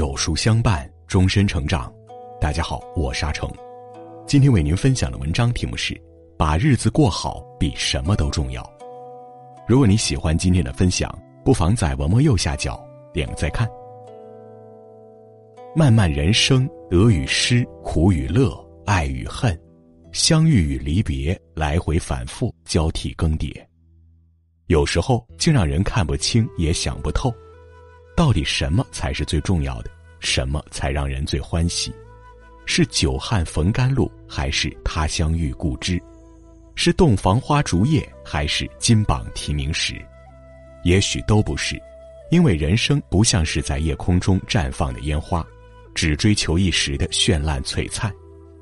有书相伴，终身成长。大家好，我沙成，今天为您分享的文章题目是：把日子过好比什么都重要。如果你喜欢今天的分享，不妨在文末右下角点个再看。漫漫人生，得与失，苦与乐，爱与恨，相遇与离别，来回反复，交替更迭。有时候竟让人看不清，也想不透。到底什么才是最重要的？什么才让人最欢喜？是久旱逢甘露，还是他乡遇故知？是洞房花烛夜，还是金榜题名时？也许都不是，因为人生不像是在夜空中绽放的烟花，只追求一时的绚烂璀璨。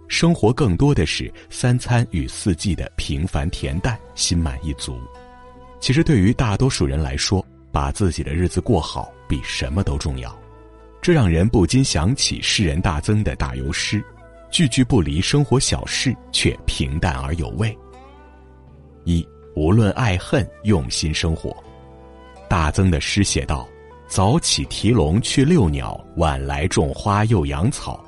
生活更多的是三餐与四季的平凡恬淡，心满意足。其实，对于大多数人来说，把自己的日子过好比什么都重要，这让人不禁想起诗人大曾的打油诗，句句不离生活小事，却平淡而有味。一无论爱恨，用心生活。大曾的诗写道：“早起提笼去遛鸟，晚来种花又养草，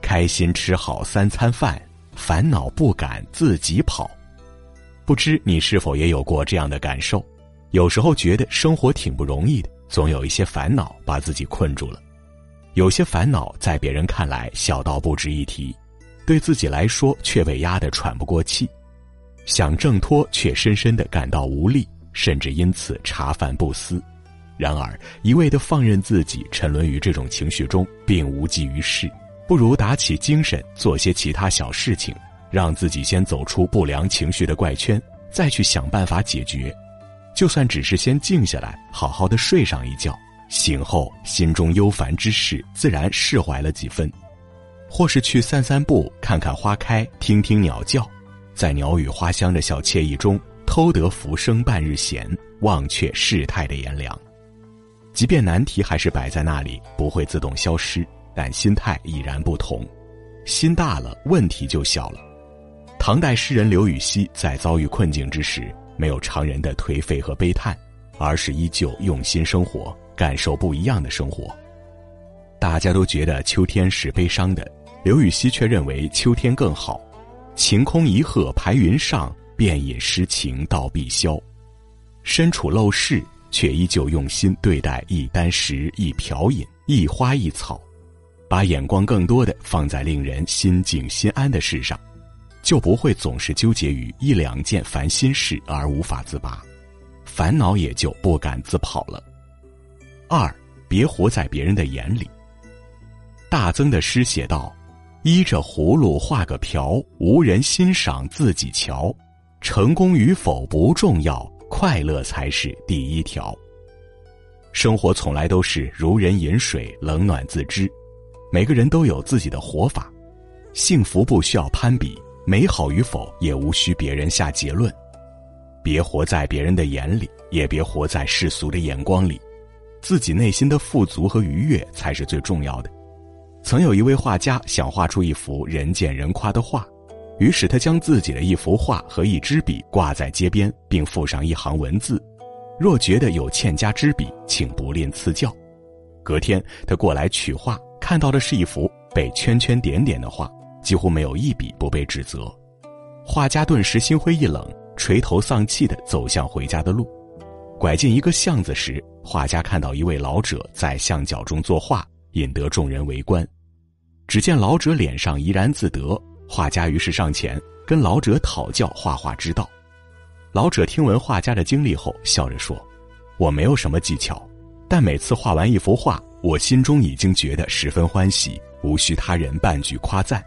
开心吃好三餐饭，烦恼不敢自己跑。”不知你是否也有过这样的感受？有时候觉得生活挺不容易的，总有一些烦恼把自己困住了。有些烦恼在别人看来小到不值一提，对自己来说却被压得喘不过气，想挣脱却深深的感到无力，甚至因此茶饭不思。然而一味的放任自己沉沦于这种情绪中，并无济于事，不如打起精神做些其他小事情，让自己先走出不良情绪的怪圈，再去想办法解决。就算只是先静下来，好好的睡上一觉，醒后心中忧烦之事自然释怀了几分；或是去散散步，看看花开，听听鸟叫，在鸟语花香的小惬意中，偷得浮生半日闲，忘却世态的炎凉。即便难题还是摆在那里，不会自动消失，但心态已然不同。心大了，问题就小了。唐代诗人刘禹锡在遭遇困境之时。没有常人的颓废和悲叹，而是依旧用心生活，感受不一样的生活。大家都觉得秋天是悲伤的，刘禹锡却认为秋天更好。晴空一鹤排云上，便引诗情到碧霄。身处陋室，却依旧用心对待一箪食、一瓢饮、一花一草，把眼光更多的放在令人心静心安的事上。就不会总是纠结于一两件烦心事而无法自拔，烦恼也就不敢自跑了。二，别活在别人的眼里。大曾的诗写道：“依着葫芦画个瓢，无人欣赏自己瞧。成功与否不重要，快乐才是第一条。”生活从来都是如人饮水，冷暖自知。每个人都有自己的活法，幸福不需要攀比。美好与否也无需别人下结论，别活在别人的眼里，也别活在世俗的眼光里，自己内心的富足和愉悦才是最重要的。曾有一位画家想画出一幅人见人夸的画，于是他将自己的一幅画和一支笔挂在街边，并附上一行文字：“若觉得有欠佳之笔，请不吝赐教。”隔天他过来取画，看到的是一幅被圈圈点点的画。几乎没有一笔不被指责，画家顿时心灰意冷，垂头丧气地走向回家的路。拐进一个巷子时，画家看到一位老者在巷角中作画，引得众人围观。只见老者脸上怡然自得，画家于是上前跟老者讨教画画之道。老者听闻画家的经历后，笑着说：“我没有什么技巧，但每次画完一幅画，我心中已经觉得十分欢喜，无需他人半句夸赞。”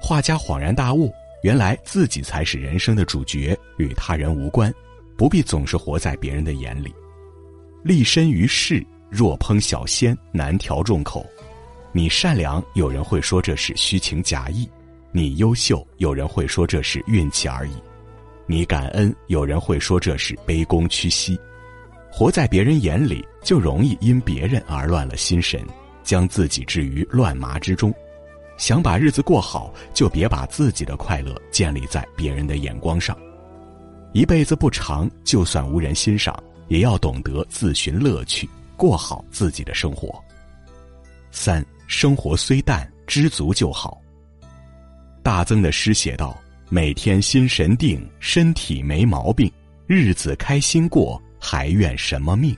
画家恍然大悟，原来自己才是人生的主角，与他人无关，不必总是活在别人的眼里。立身于世，若烹小鲜，难调众口。你善良，有人会说这是虚情假意；你优秀，有人会说这是运气而已；你感恩，有人会说这是卑躬屈膝。活在别人眼里，就容易因别人而乱了心神，将自己置于乱麻之中。想把日子过好，就别把自己的快乐建立在别人的眼光上。一辈子不长，就算无人欣赏，也要懂得自寻乐趣，过好自己的生活。三生活虽淡，知足就好。大曾的诗写道：“每天心神定，身体没毛病，日子开心过，还怨什么命？”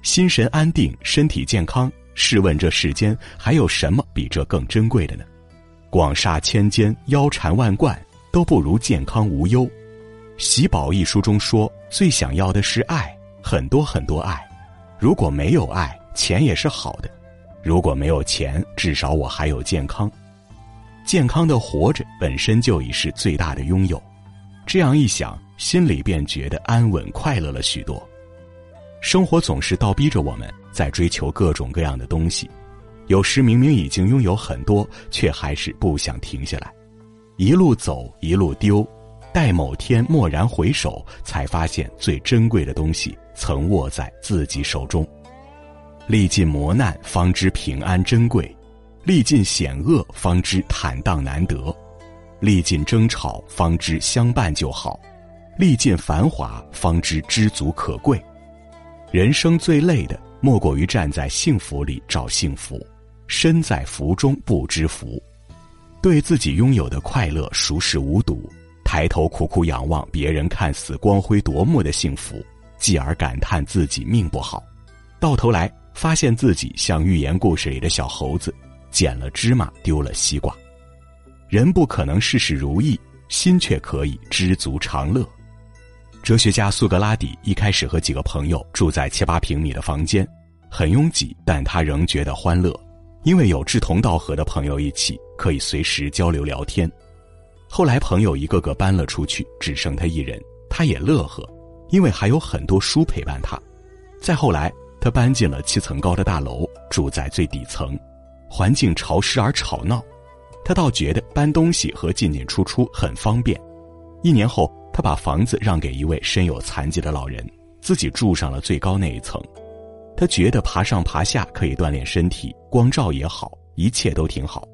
心神安定，身体健康，试问这世间还有什么比这更珍贵的呢？广厦千间，腰缠万贯，都不如健康无忧。喜宝一书中说：“最想要的是爱，很多很多爱。如果没有爱，钱也是好的；如果没有钱，至少我还有健康。健康的活着本身就已是最大的拥有。这样一想，心里便觉得安稳快乐了许多。生活总是倒逼着我们在追求各种各样的东西，有时明明已经拥有很多，却还是不想停下来，一路走一路丢。”待某天蓦然回首，才发现最珍贵的东西曾握在自己手中。历尽磨难，方知平安珍贵；历尽险恶，方知坦荡难得；历尽争吵，方知相伴就好；历尽繁华，方知知足可贵。人生最累的，莫过于站在幸福里找幸福，身在福中不知福，对自己拥有的快乐熟视无睹。抬头苦苦仰望别人看似光辉夺目的幸福，继而感叹自己命不好，到头来发现自己像寓言故事里的小猴子，捡了芝麻丢了西瓜。人不可能事事如意，心却可以知足常乐。哲学家苏格拉底一开始和几个朋友住在七八平米的房间，很拥挤，但他仍觉得欢乐，因为有志同道合的朋友一起，可以随时交流聊天。后来朋友一个个搬了出去，只剩他一人，他也乐呵，因为还有很多书陪伴他。再后来，他搬进了七层高的大楼，住在最底层，环境潮湿而吵闹，他倒觉得搬东西和进进出出很方便。一年后，他把房子让给一位身有残疾的老人，自己住上了最高那一层。他觉得爬上爬下可以锻炼身体，光照也好，一切都挺好。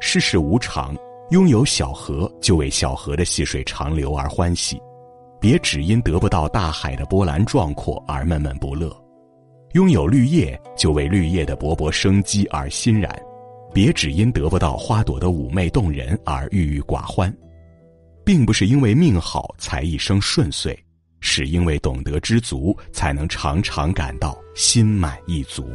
世事无常。拥有小河，就为小河的细水长流而欢喜；别只因得不到大海的波澜壮阔而闷闷不乐。拥有绿叶，就为绿叶的勃勃生机而欣然；别只因得不到花朵的妩媚动人而郁郁寡欢。并不是因为命好才一生顺遂，是因为懂得知足，才能常常感到心满意足。